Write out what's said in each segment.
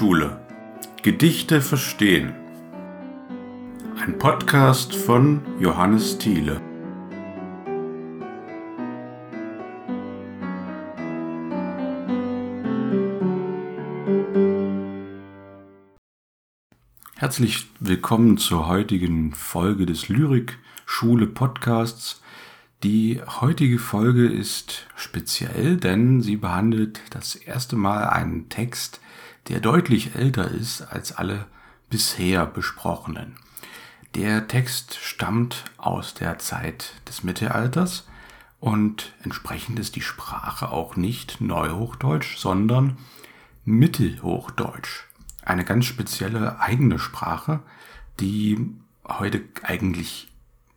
Lyrikschule. Gedichte verstehen. Ein Podcast von Johannes Thiele. Herzlich willkommen zur heutigen Folge des Lyrikschule Podcasts. Die heutige Folge ist speziell, denn sie behandelt das erste Mal einen Text, der deutlich älter ist als alle bisher besprochenen. Der Text stammt aus der Zeit des Mittelalters und entsprechend ist die Sprache auch nicht Neuhochdeutsch, sondern Mittelhochdeutsch. Eine ganz spezielle eigene Sprache, die heute eigentlich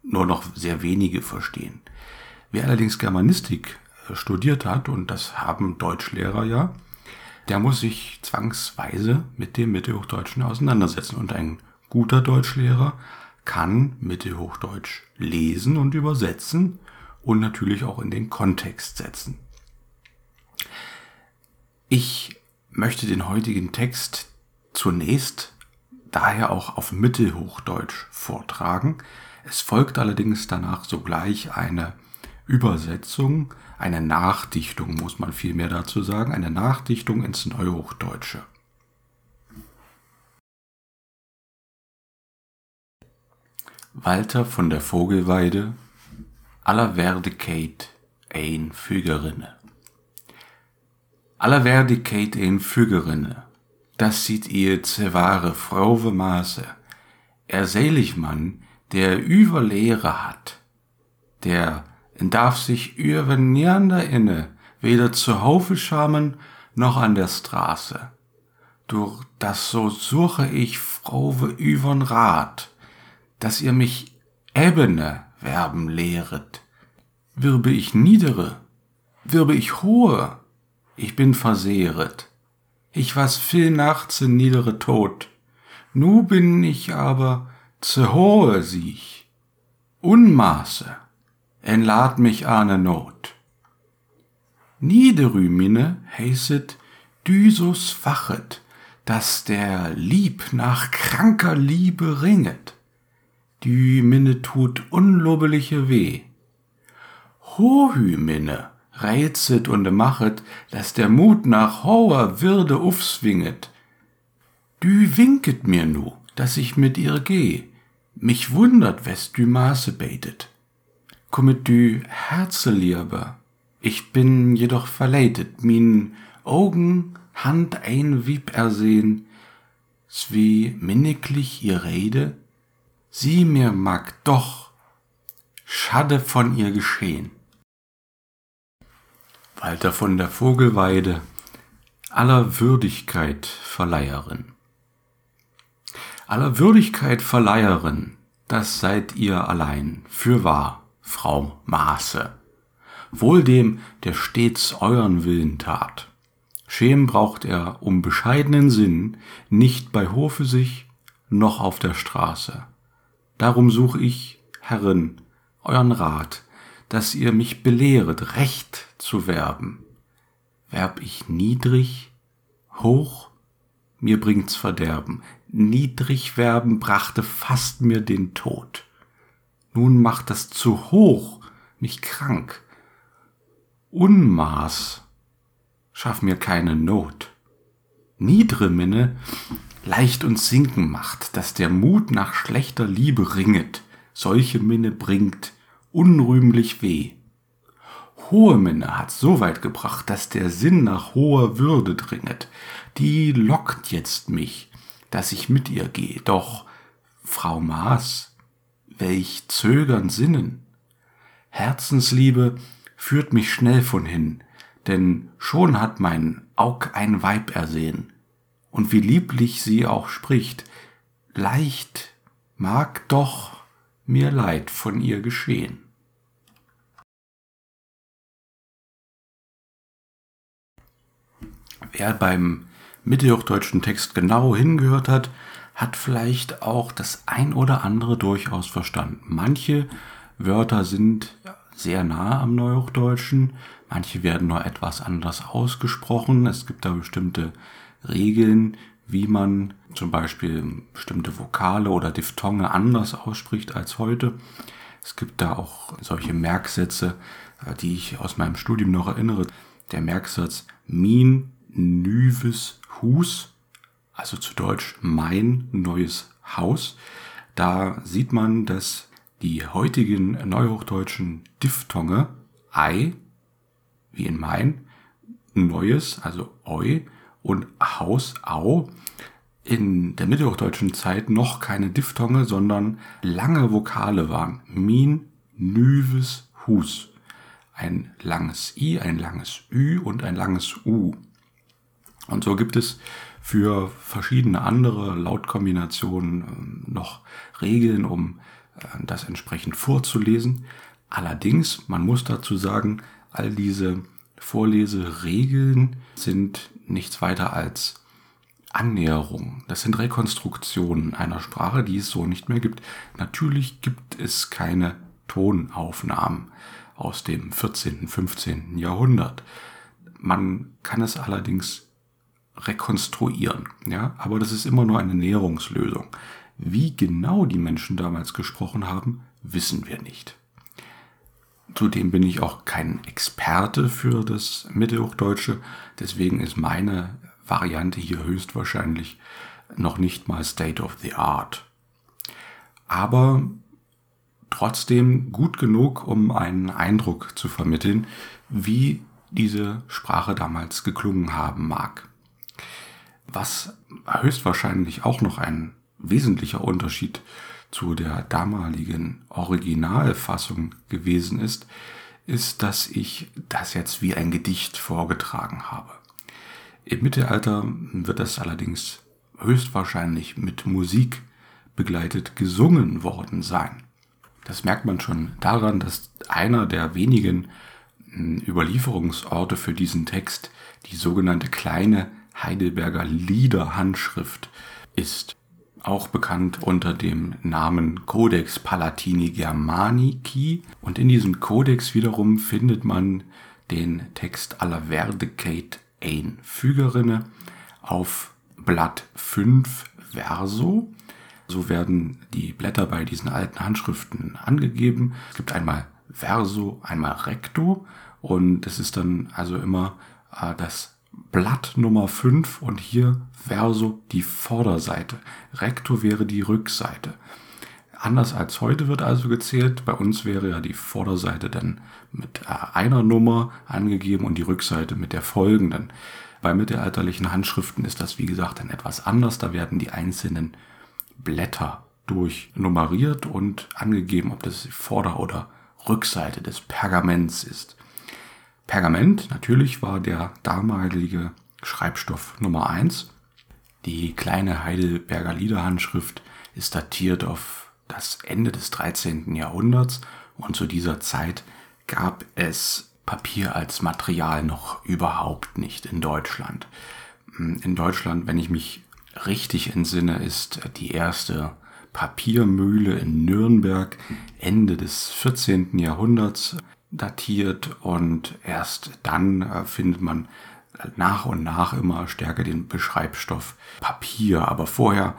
nur noch sehr wenige verstehen. Wer allerdings Germanistik äh, studiert hat, und das haben Deutschlehrer ja, der muss sich zwangsweise mit dem Mittelhochdeutschen auseinandersetzen. Und ein guter Deutschlehrer kann Mittelhochdeutsch lesen und übersetzen und natürlich auch in den Kontext setzen. Ich möchte den heutigen Text zunächst daher auch auf Mittelhochdeutsch vortragen. Es folgt allerdings danach sogleich eine Übersetzung, eine Nachdichtung, muss man vielmehr dazu sagen, eine Nachdichtung ins Neuhochdeutsche. Walter von der Vogelweide, aller Werdigkeit ein Fügerinne. Aller Werdigkeit ein Fügerinne, das sieht ihr ze wahre Frauwe Maße. Er selig Mann, der Überlehre hat, der en darf sich über niander inne, weder zu Haufe schamen, noch an der Straße. Durch das so suche ich Frauwe übern Rat, dass ihr mich ebene werben lehret. Wirbe ich niedere, wirbe ich hohe, ich bin versehret. Ich was viel nachts in niedere Tod, nu bin ich aber zu hohe siech. Unmaße, enlad mich ane Not. Niederümine heißet Dysus fachet, dass der Lieb nach kranker Liebe ringet. Dü minne tut unlobeliche weh. Hohü reizet und machet, dass der Mut nach hoher Würde aufswinget. Dü winket mir nu, dass ich mit ihr geh, mich wundert, wes dü Maße betet du Herzeliebe. Ich bin jedoch verleitet, min Augen Hand ein Wieb ersehen, zwie minniglich ihr Rede, sie mir mag doch Schade von ihr geschehen. Walter von der Vogelweide, aller Würdigkeit Verleiherin. Aller Würdigkeit Verleiherin, das seid ihr allein, für wahr. Frau Maße. Wohl dem, der stets euren Willen tat. Schem braucht er um bescheidenen Sinn nicht bei Hofe sich, noch auf der Straße. Darum such ich, Herrin, euren Rat, dass ihr mich belehret, recht zu werben. Werb ich niedrig, hoch, mir bringt's Verderben. Niedrig werben brachte fast mir den Tod. Nun macht das zu hoch mich krank. Unmaß schaff mir keine Not. Niedre Minne leicht uns sinken macht, dass der Mut nach schlechter Liebe ringet, solche Minne bringt unrühmlich weh. Hohe Minne hat so weit gebracht, dass der Sinn nach hoher Würde dringet. Die lockt jetzt mich, dass ich mit ihr geh. Doch, Frau Maß, welch zögern Sinnen. Herzensliebe führt mich schnell von hin, denn schon hat mein Aug ein Weib ersehen, und wie lieblich sie auch spricht, leicht mag doch mir Leid von ihr geschehen. Wer beim mittelhochdeutschen Text genau hingehört hat, hat vielleicht auch das ein oder andere durchaus verstanden. Manche Wörter sind sehr nah am Neuhochdeutschen, manche werden nur etwas anders ausgesprochen. Es gibt da bestimmte Regeln, wie man zum Beispiel bestimmte Vokale oder Diphthonge anders ausspricht als heute. Es gibt da auch solche Merksätze, äh, die ich aus meinem Studium noch erinnere. Der Merksatz min nüves hus, also zu Deutsch mein neues Haus. Da sieht man, dass die heutigen neuhochdeutschen Diphthonge ei, wie in mein, neues, also eu, und Haus, au, in der mittelhochdeutschen Zeit noch keine Diphthonge, sondern lange Vokale waren. Min, nüves, hus. Ein langes i, ein langes ü und ein langes u. Und so gibt es für verschiedene andere Lautkombinationen ähm, noch Regeln, um äh, das entsprechend vorzulesen. Allerdings, man muss dazu sagen, all diese Vorleseregeln sind nichts weiter als Annäherung. Das sind Rekonstruktionen einer Sprache, die es so nicht mehr gibt. Natürlich gibt es keine Tonaufnahmen aus dem 14., 15. Jahrhundert. Man kann es allerdings rekonstruieren, ja, aber das ist immer nur eine Näherungslösung. Wie genau die Menschen damals gesprochen haben, wissen wir nicht. Zudem bin ich auch kein Experte für das Mittelhochdeutsche, deswegen ist meine Variante hier höchstwahrscheinlich noch nicht mal State of the Art. Aber trotzdem gut genug, um einen Eindruck zu vermitteln, wie diese Sprache damals geklungen haben mag. Was höchstwahrscheinlich auch noch ein wesentlicher Unterschied zu der damaligen Originalfassung gewesen ist, ist, dass ich das jetzt wie ein Gedicht vorgetragen habe. Im Mittelalter wird das allerdings höchstwahrscheinlich mit Musik begleitet gesungen worden sein. Das merkt man schon daran, dass einer der wenigen hm, Überlieferungsorte für diesen Text die sogenannte kleine Heidelberger Liederhandschrift ist auch bekannt unter dem Namen Codex Palatini Germanici. Und in diesem Codex wiederum findet man den Text aller Verdicate ein Fügerinne auf Blatt 5 Verso. So werden die Blätter bei diesen alten Handschriften angegeben. Es gibt einmal Verso, einmal Recto und es ist dann also immer äh, das Blatt Nummer 5 und hier Verso die Vorderseite. Recto wäre die Rückseite. Anders als heute wird also gezählt. Bei uns wäre ja die Vorderseite dann mit äh, einer Nummer angegeben und die Rückseite mit der folgenden. Bei mittelalterlichen Handschriften ist das wie gesagt dann etwas anders. Da werden die einzelnen Blätter durchnummeriert und angegeben, ob das die Vorder- oder Rückseite des Pergaments ist. Pergament natürlich war der damalige Schreibstoff Nummer 1. Die kleine Heidelberger Liederhandschrift ist datiert auf das Ende des 13. Jahrhunderts und zu dieser Zeit gab es Papier als Material noch überhaupt nicht in Deutschland. In Deutschland, wenn ich mich richtig entsinne, ist die erste Papiermühle in Nürnberg Ende des 14. Jahrhunderts datiert und erst dann äh, findet man nach und nach immer stärker den Beschreibstoff Papier. Aber vorher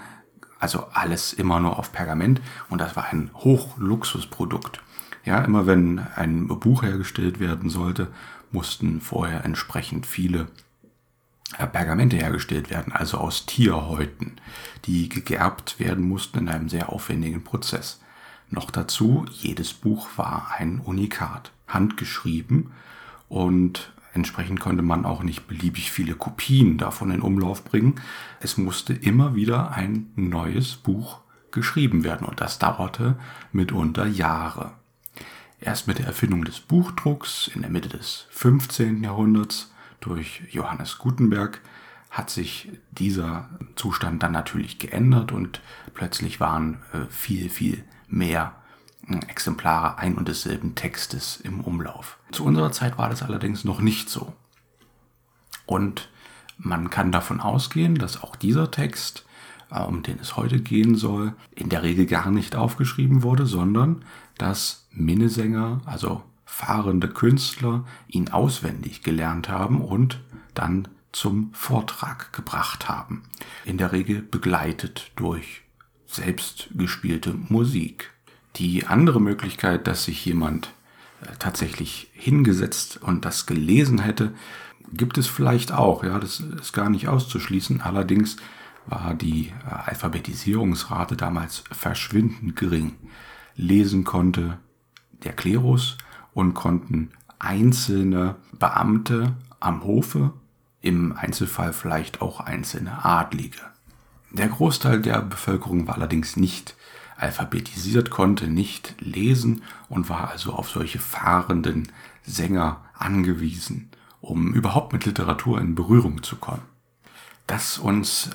also alles immer nur auf Pergament und das war ein Hochluxusprodukt. Ja, immer wenn ein Buch hergestellt werden sollte, mussten vorher entsprechend viele äh, Pergamente hergestellt werden, also aus Tierhäuten, die gegerbt werden mussten in einem sehr aufwendigen Prozess. Noch dazu, jedes Buch war ein Unikat, handgeschrieben und entsprechend konnte man auch nicht beliebig viele Kopien davon in Umlauf bringen. Es musste immer wieder ein neues Buch geschrieben werden und das dauerte mitunter Jahre. Erst mit der Erfindung des Buchdrucks in der Mitte des 15. Jahrhunderts durch Johannes Gutenberg hat sich dieser Zustand dann natürlich geändert und plötzlich waren äh, viel, viel mehr äh, Exemplare ein und desselben Textes im Umlauf. Zu unserer Zeit war das allerdings noch nicht so. Und man kann davon ausgehen, dass auch dieser Text, äh, um den es heute gehen soll, in der Regel gar nicht aufgeschrieben wurde, sondern dass Minnesänger, also fahrende Künstler, ihn auswendig gelernt haben und dann zum Vortrag gebracht haben. In der Regel begleitet durch selbstgespielte Musik. Die andere Möglichkeit, dass sich jemand äh, tatsächlich hingesetzt und das gelesen hätte, gibt es vielleicht auch. Ja, das ist gar nicht auszuschließen. Allerdings war die äh, Alphabetisierungsrate damals verschwindend gering. Lesen konnte der Klerus und konnten einzelne Beamte am Hofe, im Einzelfall vielleicht auch einzelne Adlige. Der Großteil der Bevölkerung war allerdings nicht alphabetisiert, konnte nicht lesen und war also auf solche fahrenden Sänger angewiesen, um überhaupt mit Literatur in Berührung zu kommen. Dass uns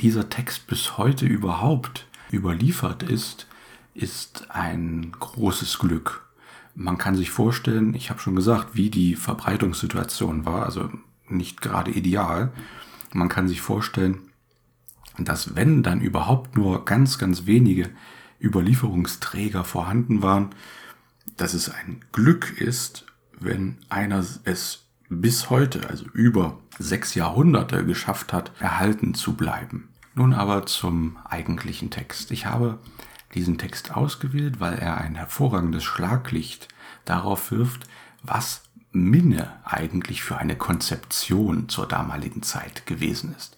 dieser Text bis heute überhaupt überliefert ist, ist ein großes Glück. Man kann sich vorstellen, ich habe schon gesagt, wie die Verbreitungssituation war, also nicht gerade ideal. Man kann sich vorstellen, dass wenn dann überhaupt nur ganz, ganz wenige Überlieferungsträger vorhanden waren, dass es ein Glück ist, wenn einer es bis heute, also über sechs Jahrhunderte geschafft hat, erhalten zu bleiben. Nun aber zum eigentlichen Text. Ich habe diesen Text ausgewählt, weil er ein hervorragendes Schlaglicht darauf wirft, was Minne eigentlich für eine Konzeption zur damaligen Zeit gewesen ist.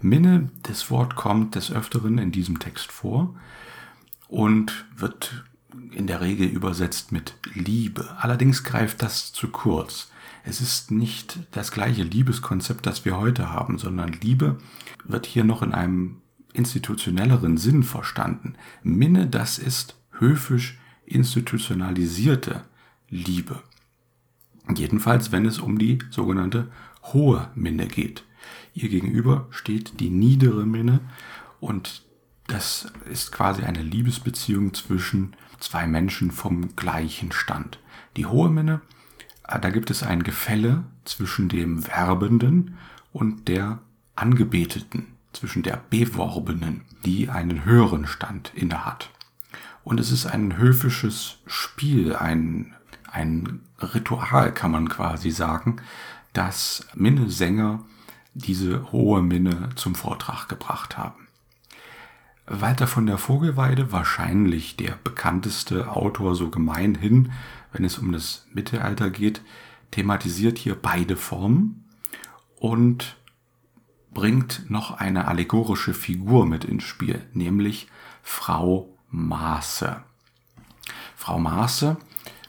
Minne, das Wort kommt des Öfteren in diesem Text vor und wird in der Regel übersetzt mit Liebe. Allerdings greift das zu kurz. Es ist nicht das gleiche Liebeskonzept, das wir heute haben, sondern Liebe wird hier noch in einem institutionelleren Sinn verstanden. Minne, das ist höfisch institutionalisierte Liebe. Jedenfalls, wenn es um die sogenannte hohe Minne geht. Ihr gegenüber steht die niedere Minne und das ist quasi eine Liebesbeziehung zwischen zwei Menschen vom gleichen Stand. Die hohe Minne, äh, da gibt es ein Gefälle zwischen dem Werbenden und der Angebeteten zwischen der Beworbenen, die einen höheren Stand innehat. Und es ist ein höfisches Spiel, ein, ein Ritual, kann man quasi sagen, dass Minnesänger diese hohe Minne zum Vortrag gebracht haben. Walter von der Vogelweide, wahrscheinlich der bekannteste Autor so gemeinhin, wenn es um das Mittelalter geht, thematisiert hier beide Formen und bringt noch eine allegorische Figur mit ins Spiel, nämlich Frau Maße. Frau Maße,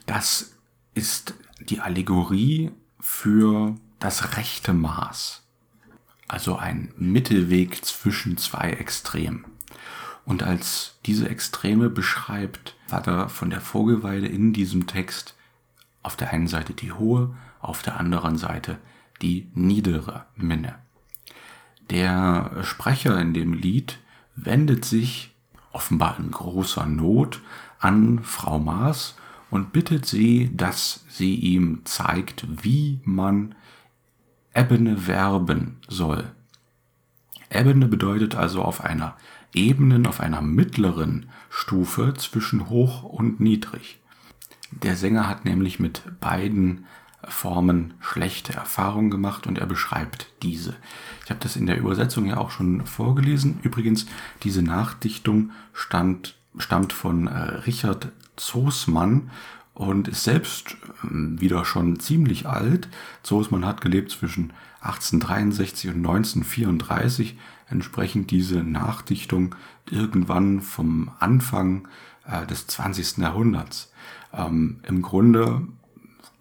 das ist die Allegorie für das rechte Maß, also ein Mittelweg zwischen zwei Extremen. Und als diese Extreme beschreibt Vater von der Vogelweide in diesem Text auf der einen Seite die hohe, auf der anderen Seite die niedere Minne. Der Sprecher in dem Lied wendet sich offenbar in großer Not an Frau Maas und bittet sie, dass sie ihm zeigt, wie man Ebene werben soll. Ebene bedeutet also auf einer Ebenen, auf einer mittleren Stufe zwischen hoch und niedrig. Der Sänger hat nämlich mit beiden Formen schlechte Erfahrungen gemacht und er beschreibt diese. Ich habe das in der Übersetzung ja auch schon vorgelesen. Übrigens, diese Nachdichtung stand, stammt von äh, Richard Zoßmann und ist selbst äh, wieder schon ziemlich alt. Zoßmann hat gelebt zwischen 1863 und 1934, entsprechend diese Nachdichtung irgendwann vom Anfang äh, des 20. Jahrhunderts. Ähm, Im Grunde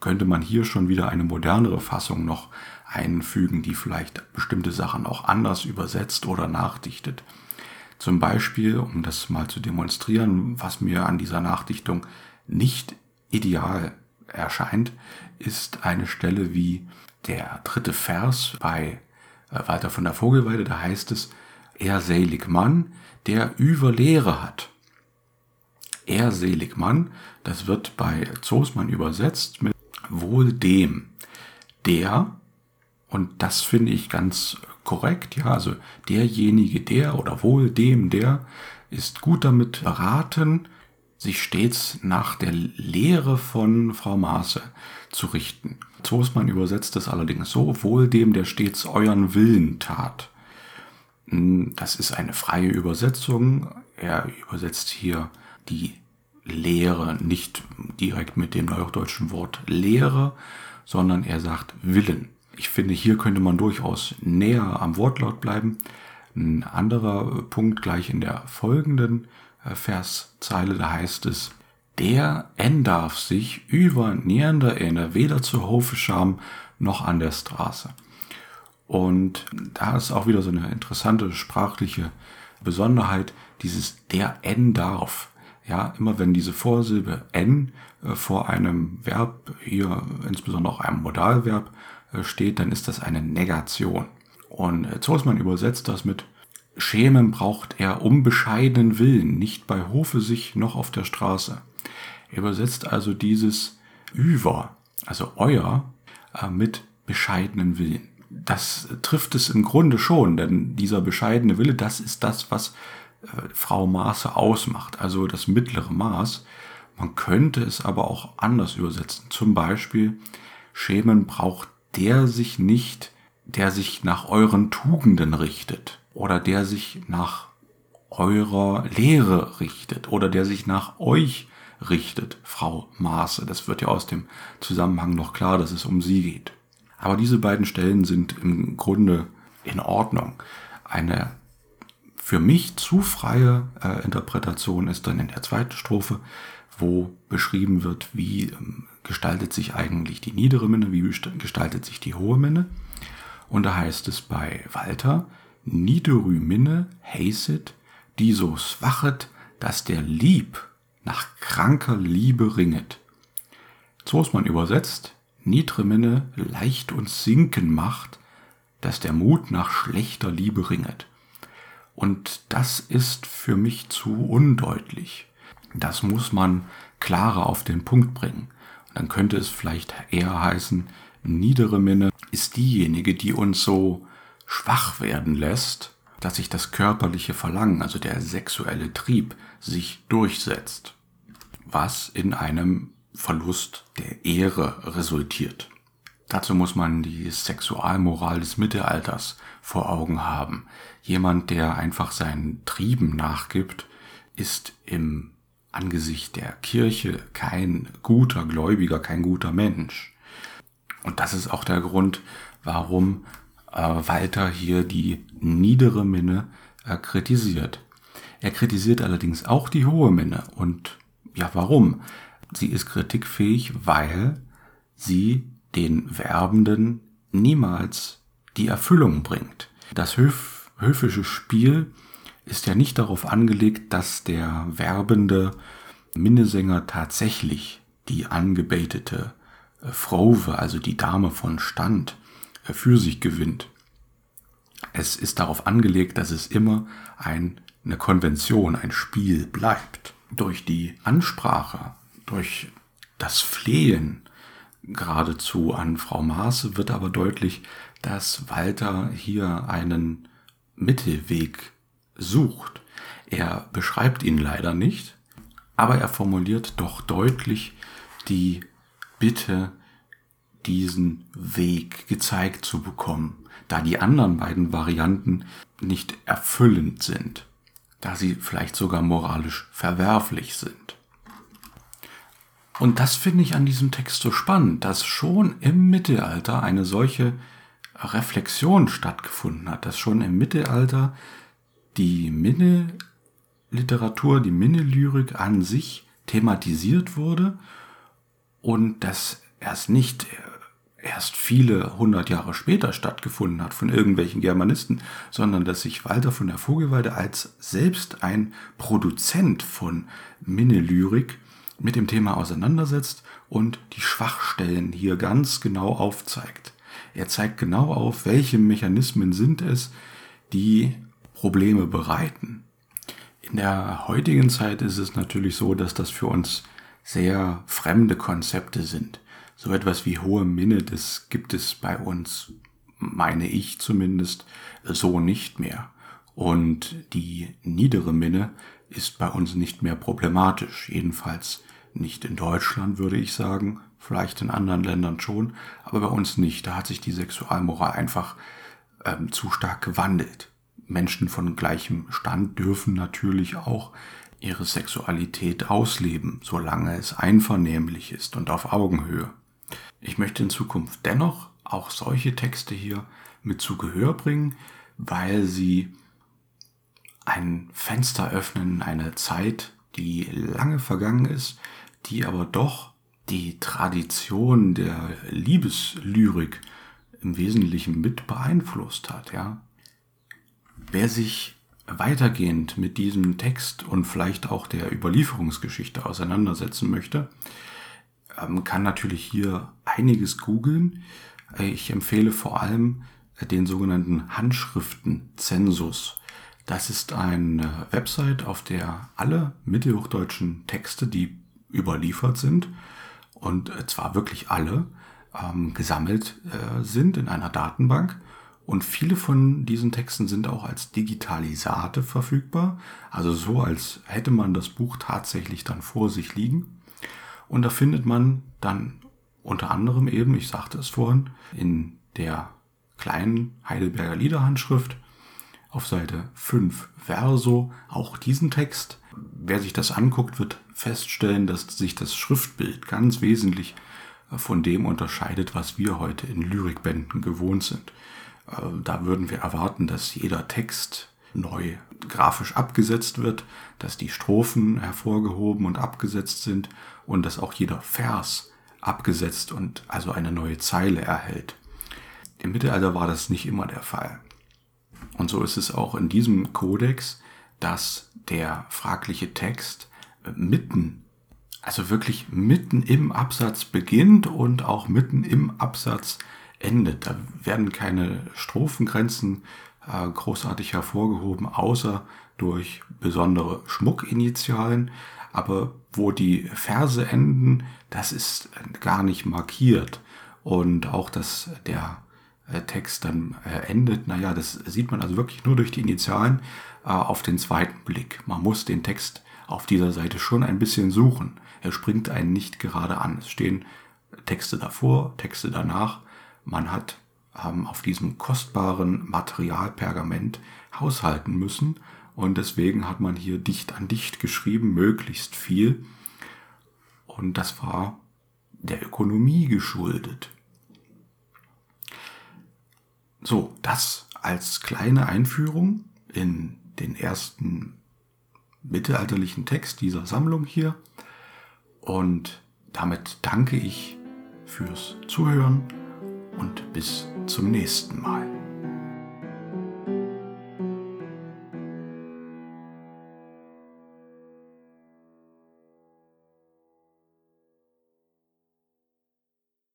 könnte man hier schon wieder eine modernere Fassung noch einfügen, die vielleicht bestimmte Sachen auch anders übersetzt oder nachdichtet. Zum Beispiel, um das mal zu demonstrieren, was mir an dieser Nachdichtung nicht ideal erscheint, ist eine Stelle wie der dritte Vers bei äh, Walter von der Vogelweide, da heißt es, er selig Mann, der über Lehre hat. Er selig Mann, das wird bei Zoosmann übersetzt mit wohl dem, der, und das finde ich ganz korrekt, ja, also derjenige, der oder wohl dem, der ist gut damit beraten, sich stets nach der Lehre von Frau Maße zu richten. Zosmann übersetzt es allerdings so, wohl dem, der stets euren Willen tat. Hm, das ist eine freie Übersetzung. Er übersetzt hier die Lehre nicht direkt mit dem neudeutschen Wort Lehre, sondern er sagt Willen. Ich finde, hier könnte man durchaus näher am Wortlaut bleiben. Ein anderer Punkt gleich in der folgenden äh, Verszeile, da heißt es, der en darf sich über nieder inne weder zu Hofe scham noch an der Straße. Und da ist auch wieder so eine interessante sprachliche Besonderheit, dieses der en darf. Ja, immer wenn diese Vorsilbe n äh, vor einem Verb, hier insbesondere auch einem Modalverb, äh, steht, dann ist das eine Negation. Und Zosmann übersetzt das mit Schämen braucht er um bescheidenen Willen, nicht bei Hofe sich noch auf der Straße. Er übersetzt also dieses über, also euer, äh, mit bescheidenen Willen. Das trifft es im Grunde schon, denn dieser bescheidene Wille, das ist das, was äh, Frau Maße ausmacht, also das mittlere Maß. Man könnte es aber auch anders übersetzen. Zum Beispiel, Schämen braucht der sich nicht, der sich nach euren Tugenden richtet oder der sich nach eurer Lehre richtet oder der sich nach euch richtet, Frau Maße. Das wird ja aus dem Zusammenhang noch klar, dass es um sie geht. Aber diese beiden Stellen sind im Grunde in Ordnung. Eine für mich zu freie äh, Interpretation ist dann in der zweiten Strophe, wo beschrieben wird, wie ähm, gestaltet sich eigentlich die niedere Minne, wie gestaltet sich die hohe Minne. Und da heißt es bei Walter, niederü Minne heißet, die so swachet, dass der Lieb nach kranker Liebe ringet. So ist man übersetzt, niedre Minne leicht uns sinken macht, dass der Mut nach schlechter Liebe ringet. Und das ist für mich zu undeutlich. Das muss man klarer auf den Punkt bringen. Und dann könnte es vielleicht eher heißen, niedere Minne ist diejenige, die uns so schwach werden lässt, dass sich das körperliche Verlangen, also der sexuelle Trieb, sich durchsetzt, was in einem Verlust der Ehre resultiert. Dazu muss man die Sexualmoral des Mittelalters vor Augen haben. Jemand, der einfach seinen Trieben nachgibt, ist im Angesicht der Kirche kein guter Gläubiger, kein guter Mensch. Und das ist auch der Grund, warum äh, Walter hier die niedere Minne äh, kritisiert. Er kritisiert allerdings auch die hohe Minne. Und ja, warum? Sie ist kritikfähig, weil sie den Werbenden niemals die Erfüllung bringt. Das höf höfische Spiel ist ja nicht darauf angelegt, dass der werbende Minnesänger tatsächlich die angebetete äh, Frauwe, also die Dame von Stand, für sich gewinnt. Es ist darauf angelegt, dass es immer ein, eine Konvention, ein Spiel bleibt. Durch die Ansprache, durch das Flehen geradezu an Frau Maße wird aber deutlich, dass Walter hier einen Mittelweg sucht. Er beschreibt ihn leider nicht, aber er formuliert doch deutlich die Bitte, diesen Weg gezeigt zu bekommen, da die anderen beiden Varianten nicht erfüllend sind, da sie vielleicht sogar moralisch verwerflich sind. Und das finde ich an diesem Text so spannend, dass schon im Mittelalter eine solche Reflexion stattgefunden hat, dass schon im Mittelalter die Minne-Literatur, die Minne-Lyrik an sich thematisiert wurde und dass erst nicht erst viele hundert Jahre später stattgefunden hat von irgendwelchen Germanisten, sondern dass sich Walter von der Vogelweide als selbst ein Produzent von Minnelyrik mit dem Thema auseinandersetzt und die Schwachstellen hier ganz genau aufzeigt. Er zeigt genau auf, welche Mechanismen sind es, die Probleme bereiten. In der heutigen Zeit ist es natürlich so, dass das für uns sehr fremde Konzepte sind so etwas wie hohe Minne, das gibt es bei uns, meine ich zumindest, so nicht mehr. Und die niedere Minne ist bei uns nicht mehr problematisch, jedenfalls nicht in Deutschland, würde ich sagen, vielleicht in anderen Ländern schon, aber bei uns nicht. Da hat sich die Sexualmoral einfach ähm, zu stark gewandelt. Menschen von gleichem Stand dürfen natürlich auch ihre Sexualität ausleben, solange es einvernehmlich ist und auf Augenhöhe. Ich möchte in Zukunft dennoch auch solche Texte hier mit zu Gehör bringen, weil sie ein Fenster öffnen, eine Zeit, die lange vergangen ist, die aber doch die Tradition der Liebeslyrik im Wesentlichen mit beeinflusst hat, ja. Wer sich weitergehend mit diesem Text und vielleicht auch der Überlieferungsgeschichte auseinandersetzen möchte, ähm, kann natürlich hier einiges googeln. Ich empfehle vor allem den sogenannten Handschriftenzensus. Das ist eine Website, auf der alle mittelhochdeutschen Texte, die überliefert sind, und zwar wirklich alle, ähm, gesammelt äh, sind in einer Datenbank. Und viele von diesen Texten sind auch als Digitalisate verfügbar, also so, als hätte man das Buch tatsächlich dann vor sich liegen. Und da findet man dann unter anderem eben, ich sagte es vorhin, in der kleinen Heidelberger Liederhandschrift auf Seite 5 Verso auch diesen Text. Wer sich das anguckt, wird feststellen, dass sich das Schriftbild ganz wesentlich äh, von dem unterscheidet, was wir heute in Lyrikbänden gewohnt sind. Äh, da würden wir erwarten, dass jeder Text neu grafisch abgesetzt wird, dass die Strophen hervorgehoben und abgesetzt sind und dass auch jeder Vers abgesetzt und also eine neue Zeile erhält. Im Mittelalter war das nicht immer der Fall. Und so ist es auch in diesem Kodex, dass der fragliche Text mitten, also wirklich mitten im Absatz beginnt und auch mitten im Absatz endet. Da werden keine Strophengrenzen äh, großartig hervorgehoben, außer durch besondere Schmuckinitialen. Aber wo die Verse enden, das ist gar nicht markiert. Und auch, dass der äh, Text dann äh, endet, naja, das sieht man also wirklich nur durch die Initialen äh, auf den zweiten Blick. Man muss den Text auf dieser Seite schon ein bisschen suchen. Er springt einen nicht gerade an. Es stehen Texte davor, Texte danach. Man hat ähm, auf diesem kostbaren Material Pergament haushalten müssen und deswegen hat man hier dicht an dicht geschrieben, möglichst viel. Und das war der Ökonomie geschuldet. So, das als kleine Einführung in den ersten mittelalterlichen Text dieser Sammlung hier. Und damit danke ich fürs Zuhören und bis zum nächsten Mal.